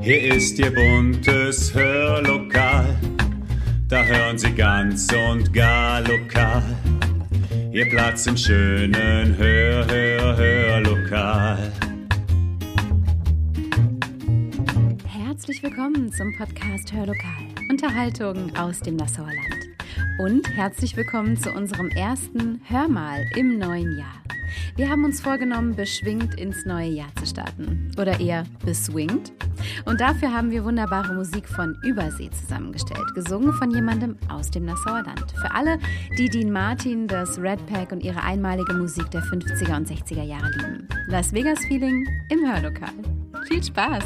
Hier ist Ihr buntes Hörlokal, da hören Sie ganz und gar lokal. Ihr Platz im schönen Hör, Hör, Hörlokal. Herzlich willkommen zum Podcast Hörlokal. Unterhaltung aus dem Nassauer Land. Und herzlich willkommen zu unserem ersten Hörmal im neuen Jahr. Wir haben uns vorgenommen, beschwingt ins neue Jahr zu starten. Oder eher beswingt. Und dafür haben wir wunderbare Musik von Übersee zusammengestellt, gesungen von jemandem aus dem Nassauer Land. Für alle, die Dean Martin, das Red Pack und ihre einmalige Musik der 50er und 60er Jahre lieben. Las Vegas Feeling im Hörlokal. Viel Spaß!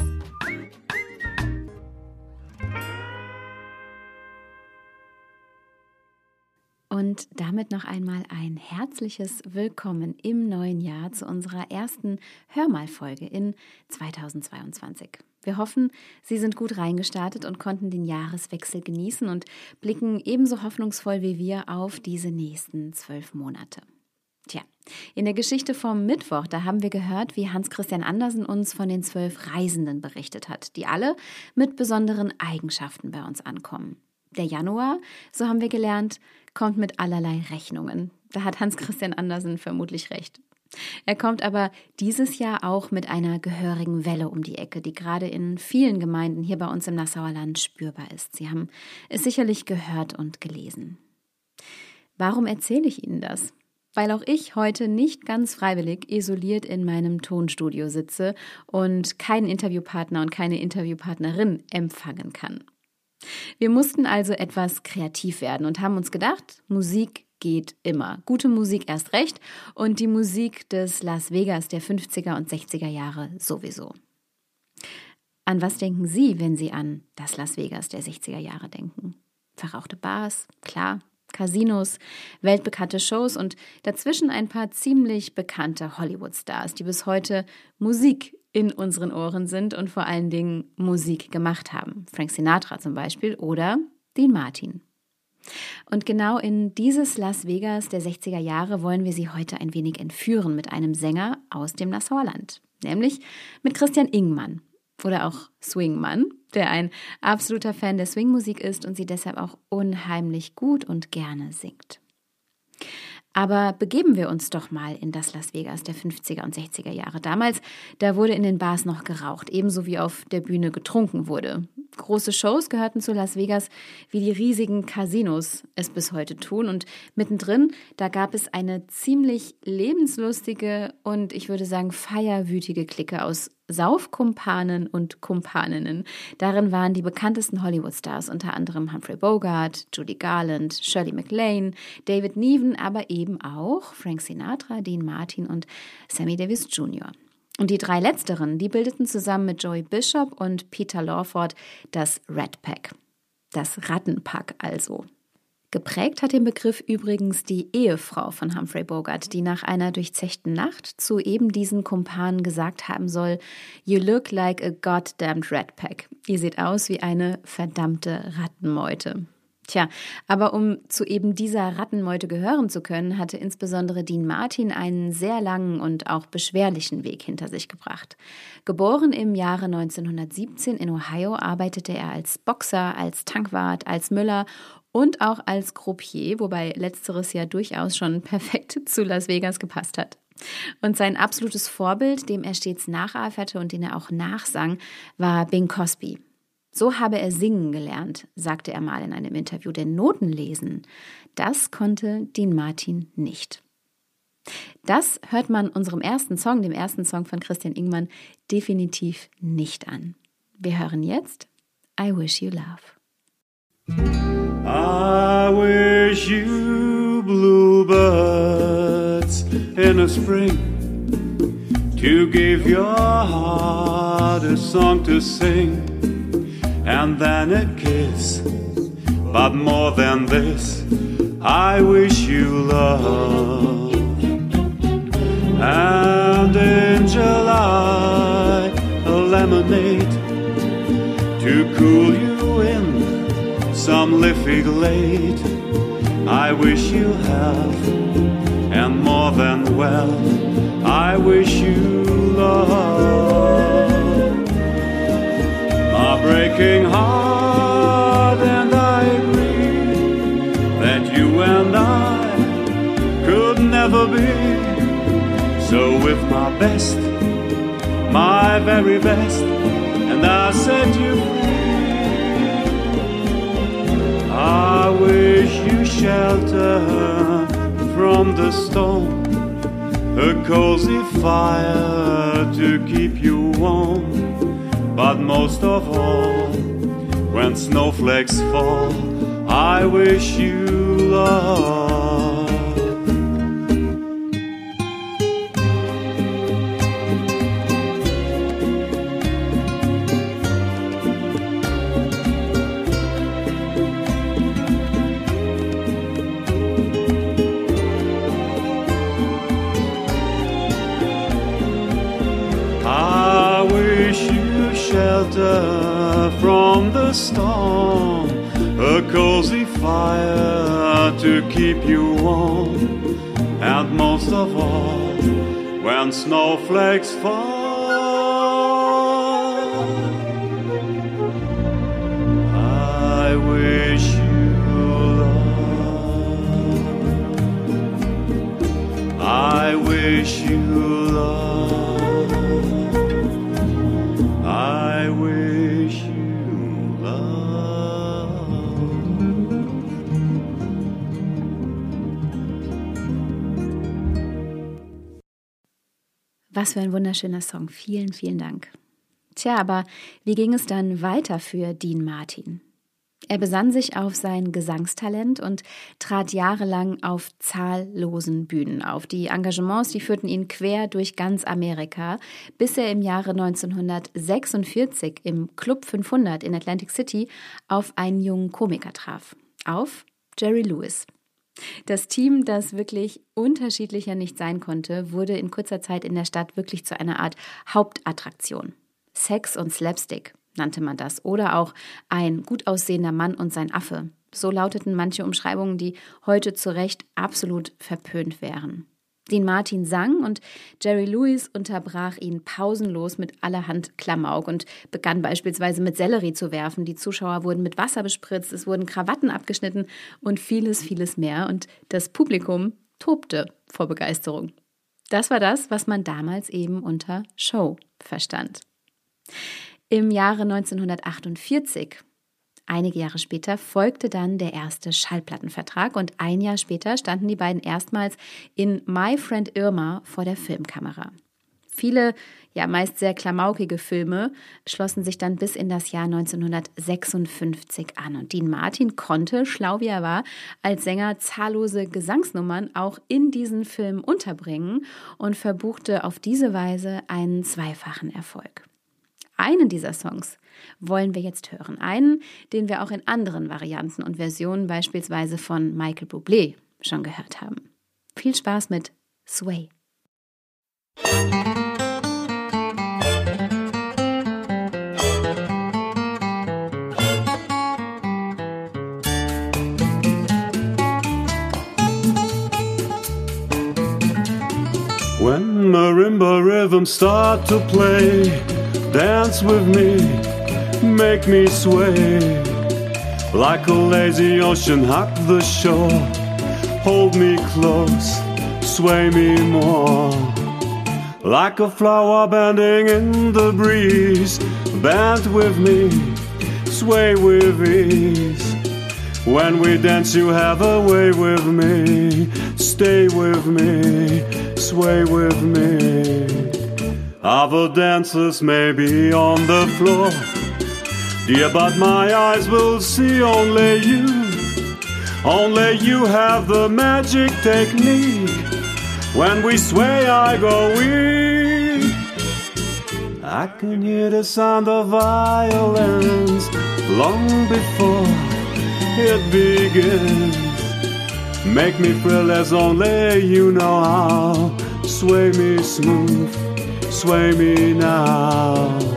Und damit noch einmal ein herzliches Willkommen im neuen Jahr zu unserer ersten Hörmalfolge in 2022. Wir hoffen, Sie sind gut reingestartet und konnten den Jahreswechsel genießen und blicken ebenso hoffnungsvoll wie wir auf diese nächsten zwölf Monate. Tja, in der Geschichte vom Mittwoch, da haben wir gehört, wie Hans Christian Andersen uns von den zwölf Reisenden berichtet hat, die alle mit besonderen Eigenschaften bei uns ankommen. Der Januar, so haben wir gelernt, kommt mit allerlei Rechnungen. Da hat Hans Christian Andersen vermutlich recht. Er kommt aber dieses Jahr auch mit einer gehörigen Welle um die Ecke, die gerade in vielen Gemeinden hier bei uns im Nassauer Land spürbar ist. Sie haben es sicherlich gehört und gelesen. Warum erzähle ich Ihnen das? Weil auch ich heute nicht ganz freiwillig isoliert in meinem Tonstudio sitze und keinen Interviewpartner und keine Interviewpartnerin empfangen kann. Wir mussten also etwas kreativ werden und haben uns gedacht, Musik geht immer. Gute Musik erst recht und die Musik des Las Vegas der 50er und 60er Jahre sowieso. An was denken Sie, wenn Sie an das Las Vegas der 60er Jahre denken? Verrauchte Bars, klar, Casinos, weltbekannte Shows und dazwischen ein paar ziemlich bekannte Hollywood-Stars, die bis heute Musik in unseren Ohren sind und vor allen Dingen Musik gemacht haben. Frank Sinatra zum Beispiel oder Dean Martin. Und genau in dieses Las Vegas der 60er Jahre wollen wir Sie heute ein wenig entführen mit einem Sänger aus dem Nassauer Land, nämlich mit Christian Ingmann oder auch Swingmann, der ein absoluter Fan der Swingmusik ist und sie deshalb auch unheimlich gut und gerne singt. Aber begeben wir uns doch mal in das Las Vegas der 50er und 60er Jahre. Damals, da wurde in den Bars noch geraucht, ebenso wie auf der Bühne getrunken wurde. Große Shows gehörten zu Las Vegas, wie die riesigen Casinos es bis heute tun. Und mittendrin, da gab es eine ziemlich lebenslustige und ich würde sagen feierwütige Clique aus Saufkumpanen und Kumpaninnen. Darin waren die bekanntesten Hollywood-Stars, unter anderem Humphrey Bogart, Judy Garland, Shirley MacLaine, David Niven, aber eben auch Frank Sinatra, Dean Martin und Sammy Davis Jr. Und die drei letzteren, die bildeten zusammen mit Joey Bishop und Peter Lawford das Red Pack. Das Rattenpack also. Geprägt hat den Begriff übrigens die Ehefrau von Humphrey Bogart, die nach einer durchzechten Nacht zu eben diesen Kumpanen gesagt haben soll, You look like a goddamned rat pack. Ihr seht aus wie eine verdammte Rattenmeute. Tja, aber um zu eben dieser Rattenmeute gehören zu können, hatte insbesondere Dean Martin einen sehr langen und auch beschwerlichen Weg hinter sich gebracht. Geboren im Jahre 1917 in Ohio, arbeitete er als Boxer, als Tankwart, als Müller und auch als Croupier, wobei letzteres ja durchaus schon perfekt zu Las Vegas gepasst hat. Und sein absolutes Vorbild, dem er stets nacheiferte und den er auch nachsang, war Bing Cosby. So habe er singen gelernt, sagte er mal in einem Interview, denn Noten lesen, das konnte Dean Martin nicht. Das hört man unserem ersten Song, dem ersten Song von Christian Ingmann, definitiv nicht an. Wir hören jetzt I Wish You Love. I wish you bluebirds in the spring to give your heart a song to sing and then a kiss. But more than this, I wish you love. And in July, a lemonade to cool you in some leafy glade. I wish you health and more than well. I wish you love breaking heart, and I agree that you and I could never be. So, with my best, my very best, and I set you free. I wish you shelter from the storm, a cozy fire to keep you warm but most of all, when snowflakes fall, I wish you love. Of all, when snowflakes fall. Was für ein wunderschöner Song. Vielen, vielen Dank. Tja, aber wie ging es dann weiter für Dean Martin? Er besann sich auf sein Gesangstalent und trat jahrelang auf zahllosen Bühnen auf. Die Engagements, die führten ihn quer durch ganz Amerika, bis er im Jahre 1946 im Club 500 in Atlantic City auf einen jungen Komiker traf. Auf Jerry Lewis. Das Team, das wirklich unterschiedlicher nicht sein konnte, wurde in kurzer Zeit in der Stadt wirklich zu einer Art Hauptattraktion. Sex und Slapstick nannte man das. Oder auch ein gut aussehender Mann und sein Affe. So lauteten manche Umschreibungen, die heute zu Recht absolut verpönt wären. Dean Martin sang und Jerry Lewis unterbrach ihn pausenlos mit allerhand Klamauk und begann beispielsweise mit Sellerie zu werfen. Die Zuschauer wurden mit Wasser bespritzt, es wurden Krawatten abgeschnitten und vieles, vieles mehr. Und das Publikum tobte vor Begeisterung. Das war das, was man damals eben unter Show verstand. Im Jahre 1948, einige Jahre später, folgte dann der erste Schallplattenvertrag und ein Jahr später standen die beiden erstmals in My Friend Irma vor der Filmkamera. Viele, ja meist sehr klamaukige Filme schlossen sich dann bis in das Jahr 1956 an. Und Dean Martin konnte, schlau wie er war, als Sänger zahllose Gesangsnummern auch in diesen Film unterbringen und verbuchte auf diese Weise einen zweifachen Erfolg. Einen dieser Songs wollen wir jetzt hören. Einen, den wir auch in anderen Varianten und Versionen beispielsweise von Michael Bublé schon gehört haben. Viel Spaß mit Sway. When marimba rhythms start to play, dance with me, make me sway. Like a lazy ocean, hug the shore, hold me close, sway me more. Like a flower bending in the breeze, bend with me, sway with ease. When we dance, you have a way with me, stay with me, sway with me. Other dancers may be on the floor, dear, but my eyes will see only you. Only you have the magic technique. When we sway, I go weak. I can hear the sound of violins long before it begins. Make me thrill as only you know how. Sway me smooth, sway me now.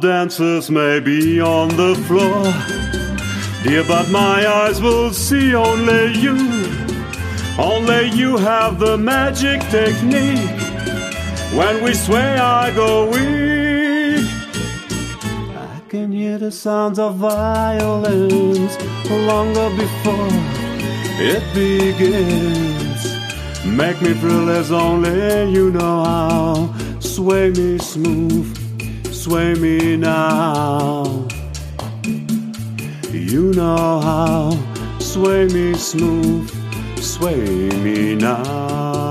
Dancers may be on the floor, dear, but my eyes will see only you. Only you have the magic technique. When we sway, I go weak. I can hear the sounds of violins longer before it begins. Make me thrill as only you know how. Sway me smooth sway me now. You know how, sway me smooth, sway me now.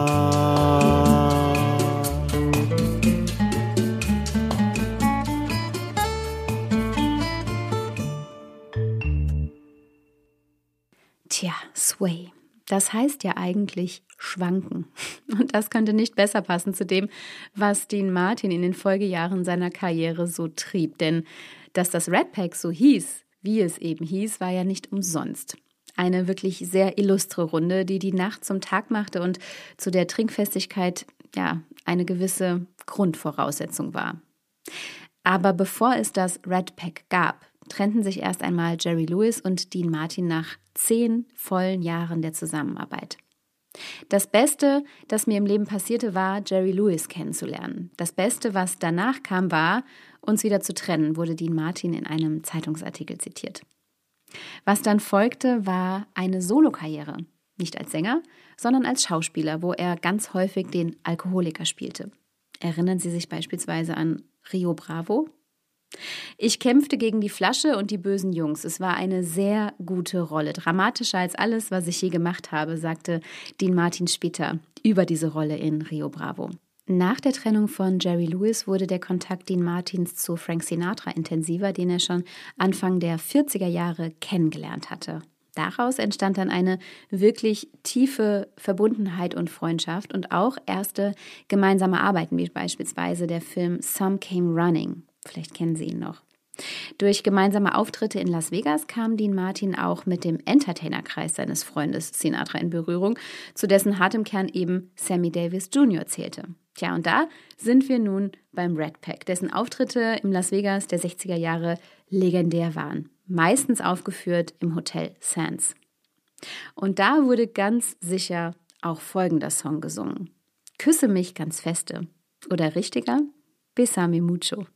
Das heißt ja eigentlich schwanken. Und das könnte nicht besser passen zu dem, was Dean Martin in den Folgejahren seiner Karriere so trieb. Denn dass das Red Pack so hieß, wie es eben hieß, war ja nicht umsonst. Eine wirklich sehr illustre Runde, die die Nacht zum Tag machte und zu der Trinkfestigkeit ja eine gewisse Grundvoraussetzung war. Aber bevor es das Red Pack gab, trennten sich erst einmal Jerry Lewis und Dean Martin nach zehn vollen Jahren der Zusammenarbeit. Das Beste, das mir im Leben passierte, war, Jerry Lewis kennenzulernen. Das Beste, was danach kam, war, uns wieder zu trennen, wurde Dean Martin in einem Zeitungsartikel zitiert. Was dann folgte, war eine Solokarriere. Nicht als Sänger, sondern als Schauspieler, wo er ganz häufig den Alkoholiker spielte. Erinnern Sie sich beispielsweise an Rio Bravo? Ich kämpfte gegen die Flasche und die bösen Jungs. Es war eine sehr gute Rolle, dramatischer als alles, was ich je gemacht habe, sagte Dean Martin später über diese Rolle in Rio Bravo. Nach der Trennung von Jerry Lewis wurde der Kontakt Dean Martins zu Frank Sinatra intensiver, den er schon Anfang der 40er Jahre kennengelernt hatte. Daraus entstand dann eine wirklich tiefe Verbundenheit und Freundschaft und auch erste gemeinsame Arbeiten, wie beispielsweise der Film Some Came Running Vielleicht kennen Sie ihn noch. Durch gemeinsame Auftritte in Las Vegas kam Dean Martin auch mit dem Entertainerkreis seines Freundes Sinatra in Berührung, zu dessen hartem Kern eben Sammy Davis Jr. zählte. Tja, und da sind wir nun beim Red Pack, dessen Auftritte im Las Vegas der 60er Jahre legendär waren. Meistens aufgeführt im Hotel Sands. Und da wurde ganz sicher auch folgender Song gesungen. Küsse mich ganz feste. Oder richtiger? Besame mucho.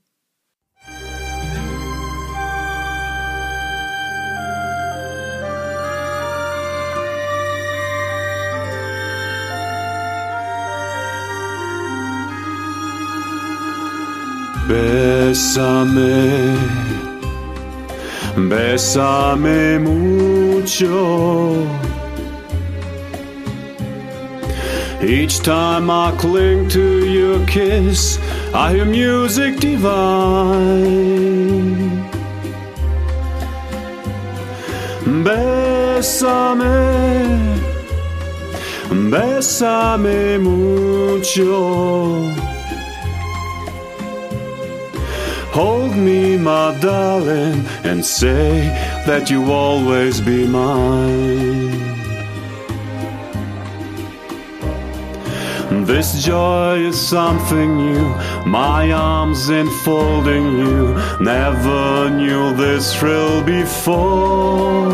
Bésame, bésame mucho. Each time I cling to your kiss, I hear music divine. Bésame, bésame mucho. Hold me, my darling, and say that you always be mine. This joy is something new, my arms enfolding you. Never knew this thrill before.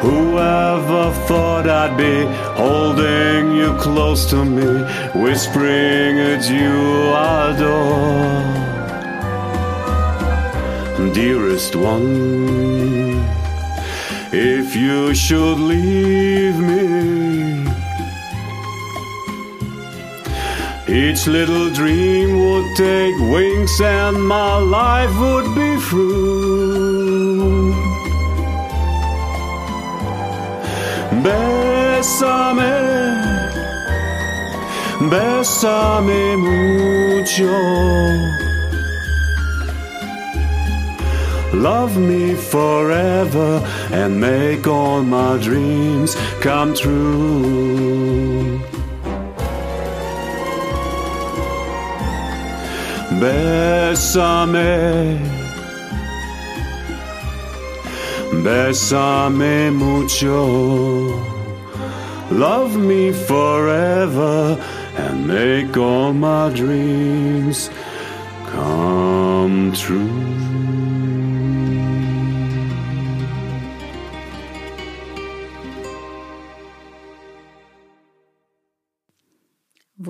Whoever thought I'd be holding you close to me, whispering it's you I adore dearest one. If you should leave me, each little dream would take wings and my life would be through. Bésame, mucho. Love me forever and make all my dreams come true. Bésame, bésame mucho. Love me forever and make all my dreams come true.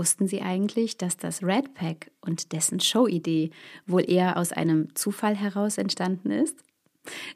Wussten Sie eigentlich, dass das Red Pack und dessen Showidee wohl eher aus einem Zufall heraus entstanden ist?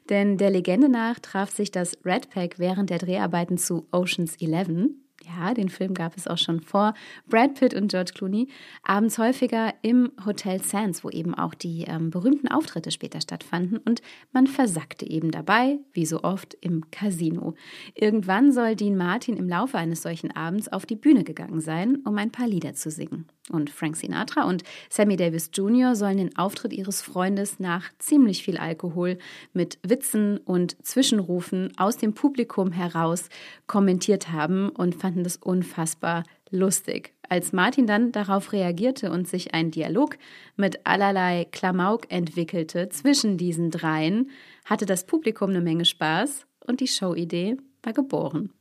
Denn der Legende nach traf sich das Red Pack während der Dreharbeiten zu Oceans 11 ja, den Film gab es auch schon vor Brad Pitt und George Clooney, abends häufiger im Hotel Sands, wo eben auch die ähm, berühmten Auftritte später stattfanden und man versackte eben dabei, wie so oft, im Casino. Irgendwann soll Dean Martin im Laufe eines solchen Abends auf die Bühne gegangen sein, um ein paar Lieder zu singen. Und Frank Sinatra und Sammy Davis Jr. sollen den Auftritt ihres Freundes nach ziemlich viel Alkohol mit Witzen und Zwischenrufen aus dem Publikum heraus kommentiert haben und fanden das unfassbar lustig. Als Martin dann darauf reagierte und sich ein Dialog mit allerlei Klamauk entwickelte zwischen diesen dreien, hatte das Publikum eine Menge Spaß und die Showidee war geboren.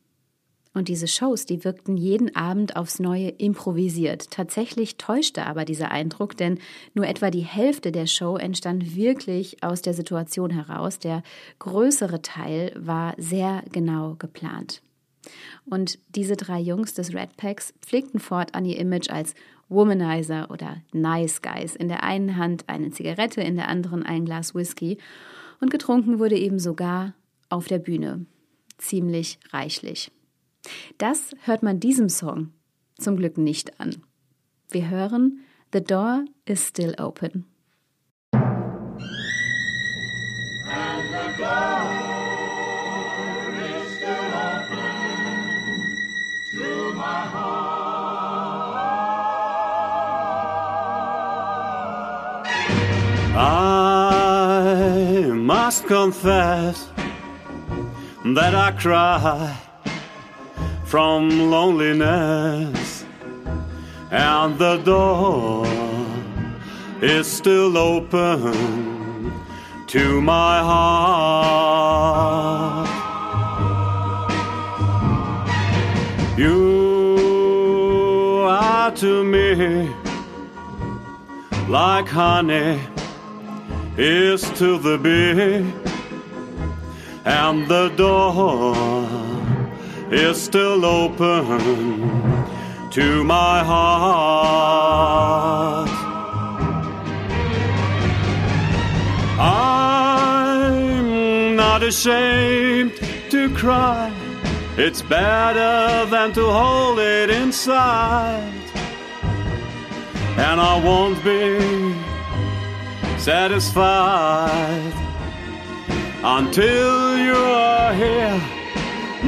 Und diese Shows, die wirkten jeden Abend aufs Neue improvisiert. Tatsächlich täuschte aber dieser Eindruck, denn nur etwa die Hälfte der Show entstand wirklich aus der Situation heraus. Der größere Teil war sehr genau geplant. Und diese drei Jungs des Red Packs pflegten fortan ihr Image als Womanizer oder Nice Guys. In der einen Hand eine Zigarette, in der anderen ein Glas Whisky. Und getrunken wurde eben sogar auf der Bühne. Ziemlich reichlich. Das hört man diesem Song zum Glück nicht an. Wir hören The Door is Still Open. I must confess that I cry from loneliness, and the door is still open to my heart. You are to me like honey is to the bee, and the door is still open to my heart. I'm not ashamed to cry. It's better than to hold it inside. And I won't be satisfied until you are here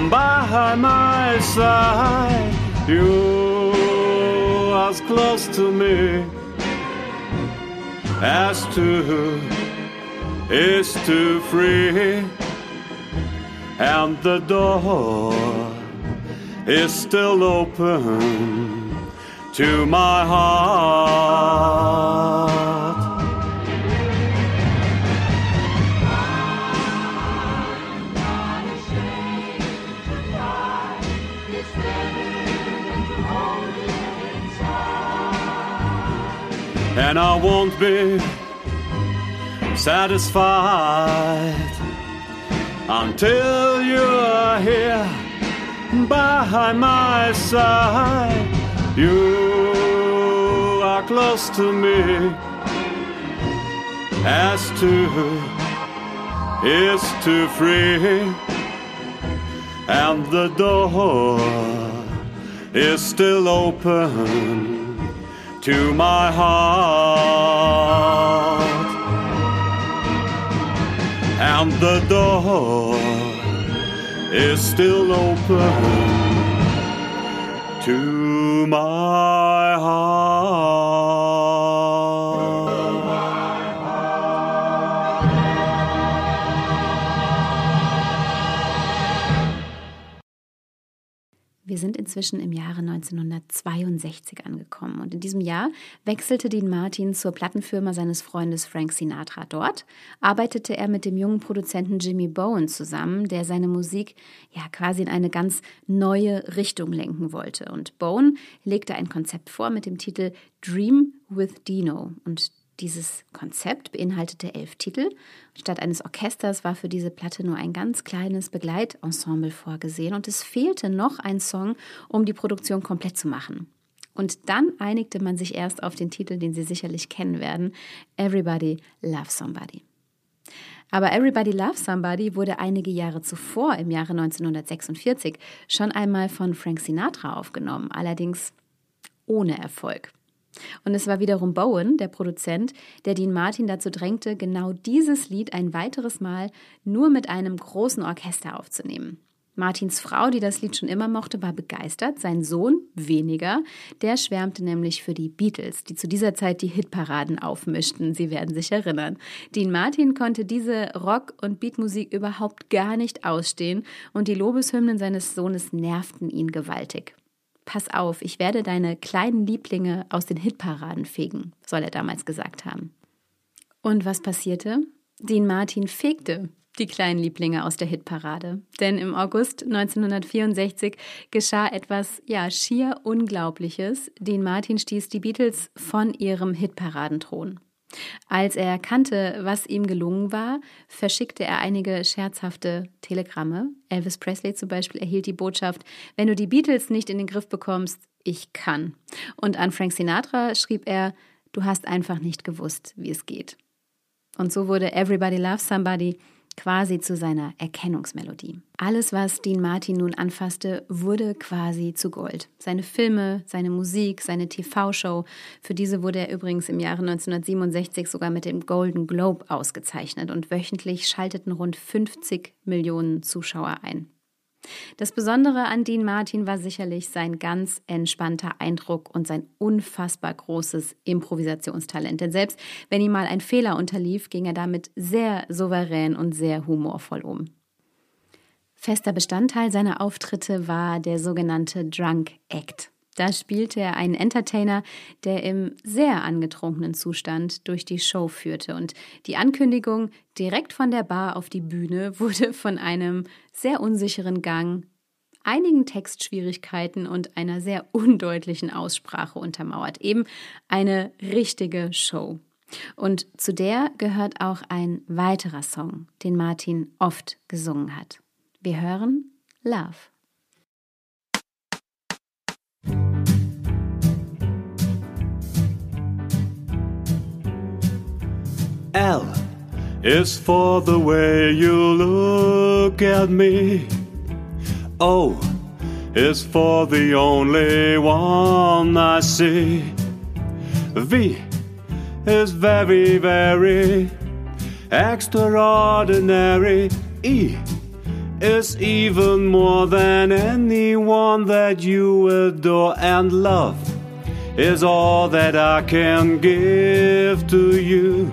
by my side. You as close to me as to is to free, and the door is still open to my heart. And I won't be satisfied until you're here by my side. You are close to me. As to is to free, and the door is still open to my heart. And the door is still open to my heart. Wir sind inzwischen im Jahre 1962 angekommen und in diesem Jahr wechselte Dean Martin zur Plattenfirma seines Freundes Frank Sinatra. Dort arbeitete er mit dem jungen Produzenten Jimmy Bowen zusammen, der seine Musik ja quasi in eine ganz neue Richtung lenken wollte. Und Bowen legte ein Konzept vor mit dem Titel Dream with Dino und Dieses Konzept beinhaltete elf Titel. Statt eines Orchesters war für diese Platte nur ein ganz kleines Begleitensemble vorgesehen und es fehlte noch ein Song, um die Produktion komplett zu machen. Und dann einigte man sich erst auf den Titel, den Sie sicherlich kennen werden, Everybody Loves Somebody. Aber Everybody Loves Somebody wurde einige Jahre zuvor, im Jahre 1946, schon einmal von Frank Sinatra aufgenommen, allerdings ohne Erfolg. Und es war wiederum Bowen, der Produzent, der Dean Martin dazu drängte, genau dieses Lied ein weiteres Mal nur mit einem großen Orchester aufzunehmen. Martins Frau, die das Lied schon immer mochte, war begeistert, sein Sohn weniger. Der schwärmte nämlich für die Beatles, die zu dieser Zeit die Hitparaden aufmischten. Sie werden sich erinnern. Dean Martin konnte diese Rock- und Beatmusik überhaupt gar nicht ausstehen und die Lobeshymnen seines Sohnes nervten ihn gewaltig. Pass auf, ich werde deine kleinen Lieblinge aus den Hitparaden fegen, soll er damals gesagt haben. Und was passierte? Dean Martin fegte die kleinen Lieblinge aus der Hitparade. Denn im August 1964 geschah etwas, ja, schier Unglaubliches. Dean Martin stieß die Beatles von ihrem Hitparadenthron. Als er erkannte, was ihm gelungen war, verschickte er einige scherzhafte Telegramme. Elvis Presley zum Beispiel erhielt die Botschaft, wenn du die Beatles nicht in den Griff bekommst, ich kann. Und an Frank Sinatra schrieb er, du hast einfach nicht gewusst, wie es geht. Und so wurde Everybody Loves Somebody quasi zu seiner Erkennungsmelodie. Alles, was Dean Martin nun anfasste, wurde quasi zu Gold. Seine Filme, seine Musik, seine TV-Show, für diese wurde er übrigens im Jahre 1967 sogar mit dem Golden Globe ausgezeichnet und wöchentlich schalteten rund 50 Millionen Zuschauer ein. Das Besondere an Dean Martin war sicherlich sein ganz entspannter Eindruck und sein unfassbar großes Improvisationstalent. Denn selbst wenn ihm mal ein Fehler unterlief, ging er damit sehr souverän und sehr humorvoll um. Fester Bestandteil seiner Auftritte war der sogenannte Drunk Act. Da spielte er einen Entertainer, der im sehr angetrunkenen Zustand durch die Show führte. Und die Ankündigung direkt von der Bar auf die Bühne wurde von einem sehr unsicheren Gang, einigen Textschwierigkeiten und einer sehr undeutlichen Aussprache untermauert. Eben eine richtige Show. Und zu der gehört auch ein weiterer Song, den Martin oft gesungen hat. Wir hören Love. L is for the way you look at me. O is for the only one I see. V is very, very extraordinary. E is even more than anyone that you adore and love is all that I can give to you.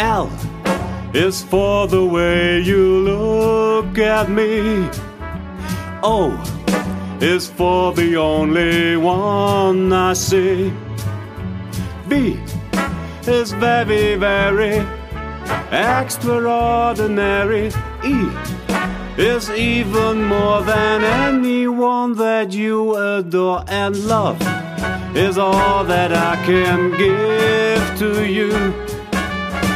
L is for the way you look at me. O is for the only one I see. B is very, very extraordinary. E is even more than anyone that you adore and love is all that I can give to you.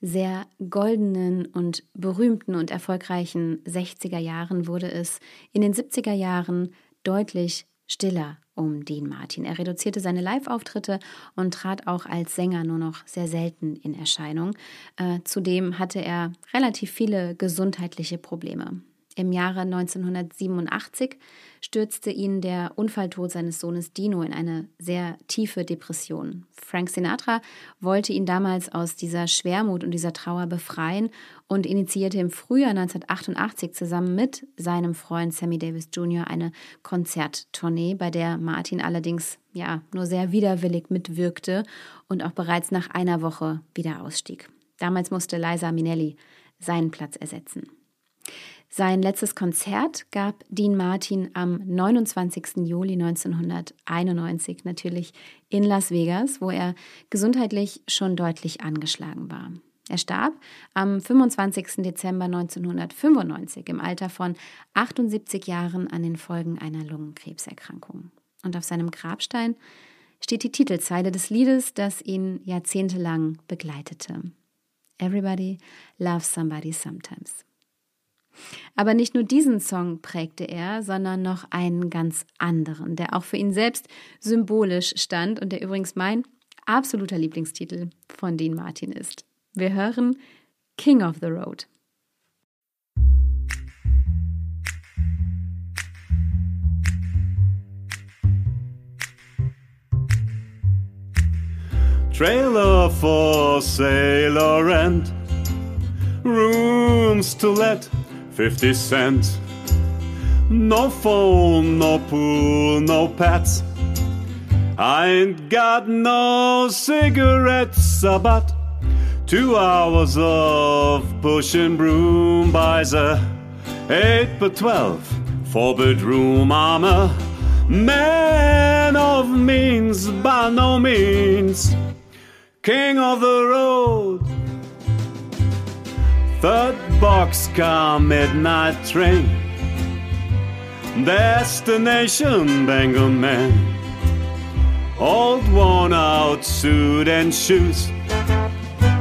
Sehr goldenen und berühmten und erfolgreichen 60er Jahren wurde es in den 70er Jahren deutlich stiller um Dean Martin. Er reduzierte seine Live-Auftritte und trat auch als Sänger nur noch sehr selten in Erscheinung. Äh, zudem hatte er relativ viele gesundheitliche Probleme. Im Jahre 1987 stürzte ihn der Unfalltod seines Sohnes Dino in eine sehr tiefe Depression. Frank Sinatra wollte ihn damals aus dieser Schwermut und dieser Trauer befreien und initiierte im Frühjahr 1988 zusammen mit seinem Freund Sammy Davis Jr. eine Konzerttournee, bei der Martin allerdings ja nur sehr widerwillig mitwirkte und auch bereits nach einer Woche wieder ausstieg. Damals musste Liza Minnelli seinen Platz ersetzen. Sein letztes Konzert gab Dean Martin am 29. Juli 1991 natürlich in Las Vegas, wo er gesundheitlich schon deutlich angeschlagen war. Er starb am 25. Dezember 1995 im Alter von 78 Jahren an den Folgen einer Lungenkrebserkrankung. Und auf seinem Grabstein steht die Titelzeile des Liedes, das ihn jahrzehntelang begleitete. Everybody loves somebody sometimes. Aber nicht nur diesen Song prägte er, sondern noch einen ganz anderen, der auch für ihn selbst symbolisch stand und der übrigens mein absoluter Lieblingstitel von Dean Martin ist. Wir hören King of the Road. Trailer for sailor and rooms to let 50 cents. No phone, no pool, no pets. I ain't got no cigarettes, about two hours of pushing broom buys a eight by twelve four bedroom. I'm a man of means by no means, king of the road. Third boxcar midnight train. Destination Bengal man. Old worn out suit and shoes.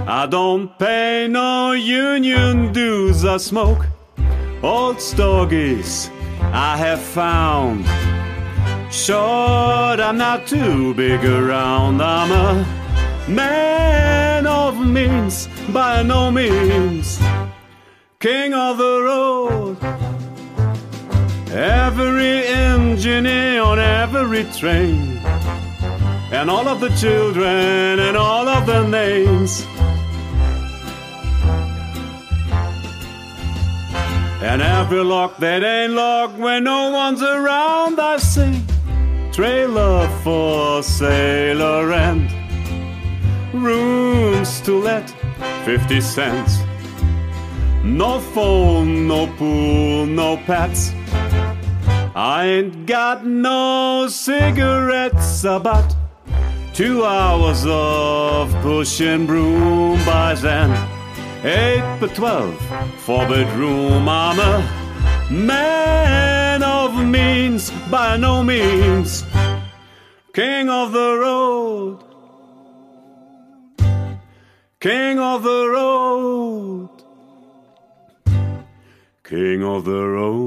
I don't pay no union dues. I smoke old stogies I have found. Short, I'm not too big around. I'm a man of means, by no means, king of the road. Every engineer on every train, and all of the children and all of their names. And every lock that ain't locked when no one's around, I sing trailer for sailor and rooms to let, 50 cents. No phone, no pool, no pets. I ain't got no cigarettes, about two hours of pushing broom by then. Eight by twelve, four bedroom. I'm a man of means, by no means, king of the road. King of the road. King of the road.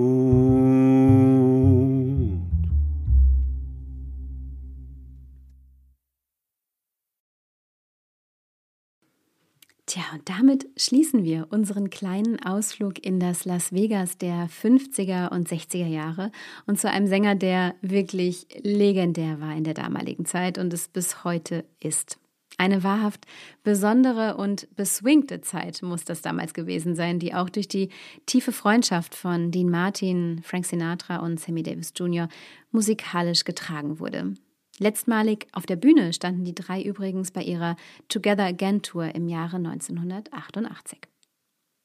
Tja, und damit schließen wir unseren kleinen Ausflug in das Las Vegas der 50er und 60er Jahre und zu einem Sänger, der wirklich legendär war in der damaligen Zeit und es bis heute ist. Eine wahrhaft besondere und beswingte Zeit muss das damals gewesen sein, die auch durch die tiefe Freundschaft von Dean Martin, Frank Sinatra und Sammy Davis Jr. musikalisch getragen wurde. Letztmalig auf der Bühne standen die drei übrigens bei ihrer Together Again Tour im Jahre 1988.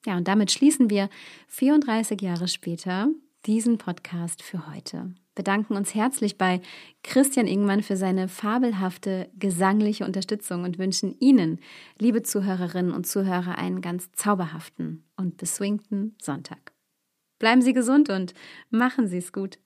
Ja, und damit schließen wir 34 Jahre später diesen Podcast für heute bedanken uns herzlich bei Christian Ingmann für seine fabelhafte gesangliche Unterstützung und wünschen Ihnen, liebe Zuhörerinnen und Zuhörer, einen ganz zauberhaften und beswingten Sonntag. Bleiben Sie gesund und machen Sie es gut.